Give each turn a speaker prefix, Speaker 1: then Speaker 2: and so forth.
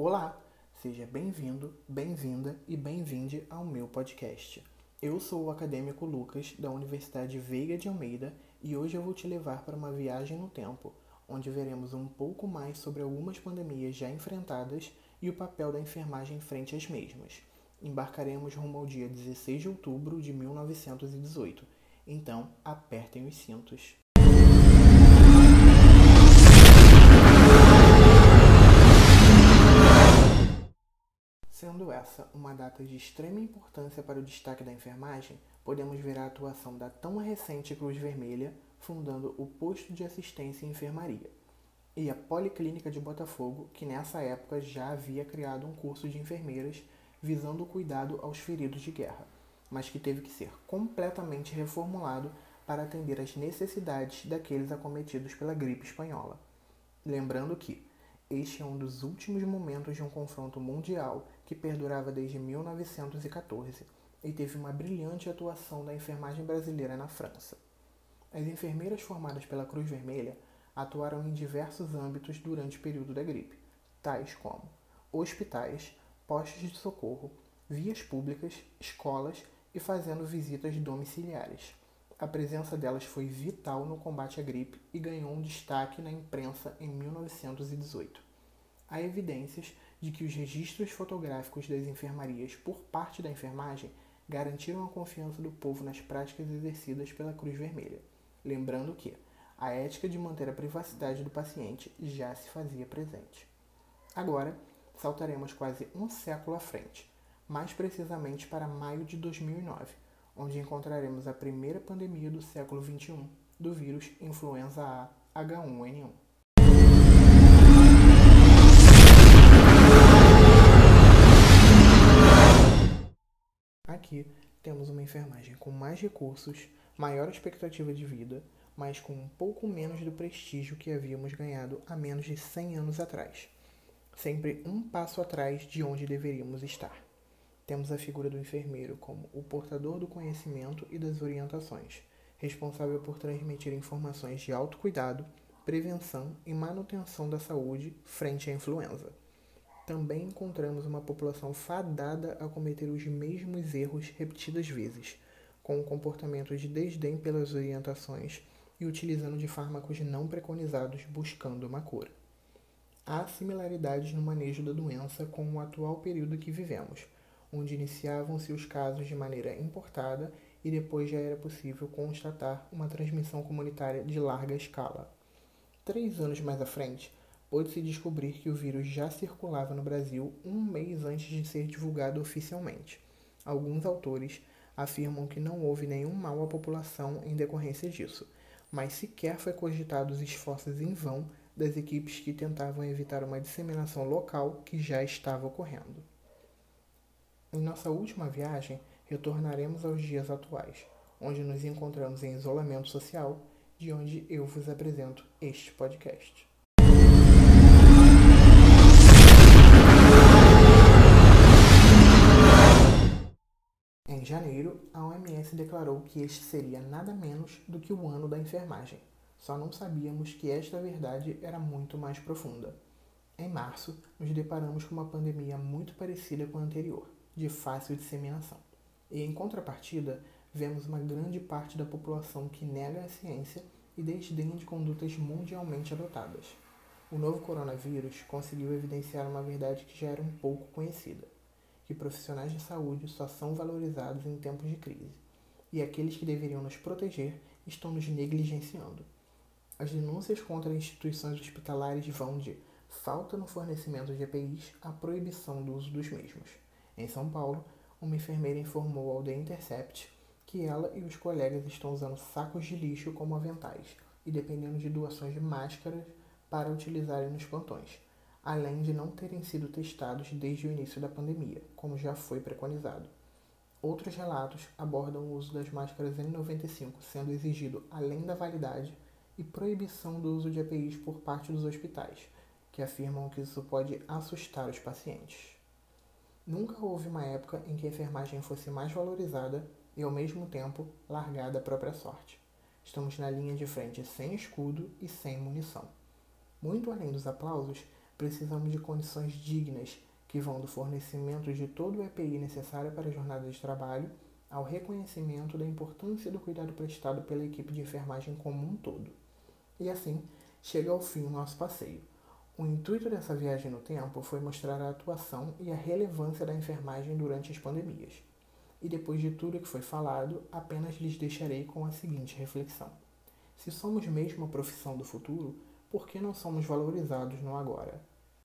Speaker 1: Olá, seja bem-vindo, bem-vinda e bem-vinde ao meu podcast. Eu sou o acadêmico Lucas da Universidade Veiga de Almeida e hoje eu vou te levar para uma viagem no tempo, onde veremos um pouco mais sobre algumas pandemias já enfrentadas e o papel da enfermagem frente às mesmas. Embarcaremos rumo ao dia 16 de outubro de 1918. Então, apertem os cintos. Essa uma data de extrema importância para o destaque da enfermagem, podemos ver a atuação da tão recente Cruz Vermelha fundando o Posto de Assistência em Enfermaria, e a Policlínica de Botafogo, que nessa época já havia criado um curso de enfermeiras visando o cuidado aos feridos de guerra, mas que teve que ser completamente reformulado para atender às necessidades daqueles acometidos pela gripe espanhola. Lembrando que este é um dos últimos momentos de um confronto mundial que perdurava desde 1914 e teve uma brilhante atuação da enfermagem brasileira na França. As enfermeiras formadas pela Cruz Vermelha atuaram em diversos âmbitos durante o período da gripe, tais como hospitais, postos de socorro, vias públicas, escolas e fazendo visitas domiciliares. A presença delas foi vital no combate à gripe e ganhou um destaque na imprensa em 1918. Há evidências de que os registros fotográficos das enfermarias por parte da enfermagem garantiram a confiança do povo nas práticas exercidas pela Cruz Vermelha. Lembrando que a ética de manter a privacidade do paciente já se fazia presente. Agora, saltaremos quase um século à frente, mais precisamente para maio de 2009 onde encontraremos a primeira pandemia do século XXI do vírus influenza A H1N1. Aqui temos uma enfermagem com mais recursos, maior expectativa de vida, mas com um pouco menos do prestígio que havíamos ganhado há menos de 100 anos atrás. Sempre um passo atrás de onde deveríamos estar. Temos a figura do enfermeiro como o portador do conhecimento e das orientações, responsável por transmitir informações de autocuidado, prevenção e manutenção da saúde frente à influenza. Também encontramos uma população fadada a cometer os mesmos erros repetidas vezes, com um comportamento de desdém pelas orientações e utilizando de fármacos não preconizados buscando uma cura. Há similaridades no manejo da doença com o atual período que vivemos onde iniciavam-se os casos de maneira importada e depois já era possível constatar uma transmissão comunitária de larga escala. Três anos mais à frente, pôde-se descobrir que o vírus já circulava no Brasil um mês antes de ser divulgado oficialmente. Alguns autores afirmam que não houve nenhum mal à população em decorrência disso, mas sequer foi cogitado os esforços em vão das equipes que tentavam evitar uma disseminação local que já estava ocorrendo. Em nossa última viagem, retornaremos aos dias atuais, onde nos encontramos em isolamento social, de onde eu vos apresento este podcast. Em janeiro, a OMS declarou que este seria nada menos do que o ano da enfermagem. Só não sabíamos que esta verdade era muito mais profunda. Em março, nos deparamos com uma pandemia muito parecida com a anterior de fácil disseminação. E em contrapartida, vemos uma grande parte da população que nega a ciência e desdenha de condutas mundialmente adotadas. O novo coronavírus conseguiu evidenciar uma verdade que já era um pouco conhecida, que profissionais de saúde só são valorizados em tempos de crise, e aqueles que deveriam nos proteger estão nos negligenciando. As denúncias contra instituições hospitalares vão de falta no fornecimento de EPIs à proibição do uso dos mesmos. Em São Paulo, uma enfermeira informou ao The Intercept que ela e os colegas estão usando sacos de lixo como aventais e dependendo de doações de máscaras para utilizarem nos plantões, além de não terem sido testados desde o início da pandemia, como já foi preconizado. Outros relatos abordam o uso das máscaras N95 sendo exigido além da validade e proibição do uso de EPIs por parte dos hospitais, que afirmam que isso pode assustar os pacientes. Nunca houve uma época em que a enfermagem fosse mais valorizada e, ao mesmo tempo, largada à própria sorte. Estamos na linha de frente sem escudo e sem munição. Muito além dos aplausos, precisamos de condições dignas que vão do fornecimento de todo o EPI necessário para a jornada de trabalho ao reconhecimento da importância do cuidado prestado pela equipe de enfermagem como um todo. E assim, chega ao fim o nosso passeio. O intuito dessa viagem no tempo foi mostrar a atuação e a relevância da enfermagem durante as pandemias. E depois de tudo que foi falado, apenas lhes deixarei com a seguinte reflexão: se somos mesmo a profissão do futuro, por que não somos valorizados no agora?